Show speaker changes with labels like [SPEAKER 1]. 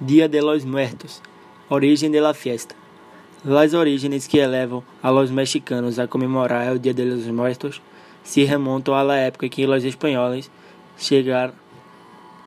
[SPEAKER 1] Dia de los Muertos, origem de la fiesta. Las orígenes que elevam a los mexicanos a comemorar o Dia de los Muertos se remontam à época em que os espanhóis chegaram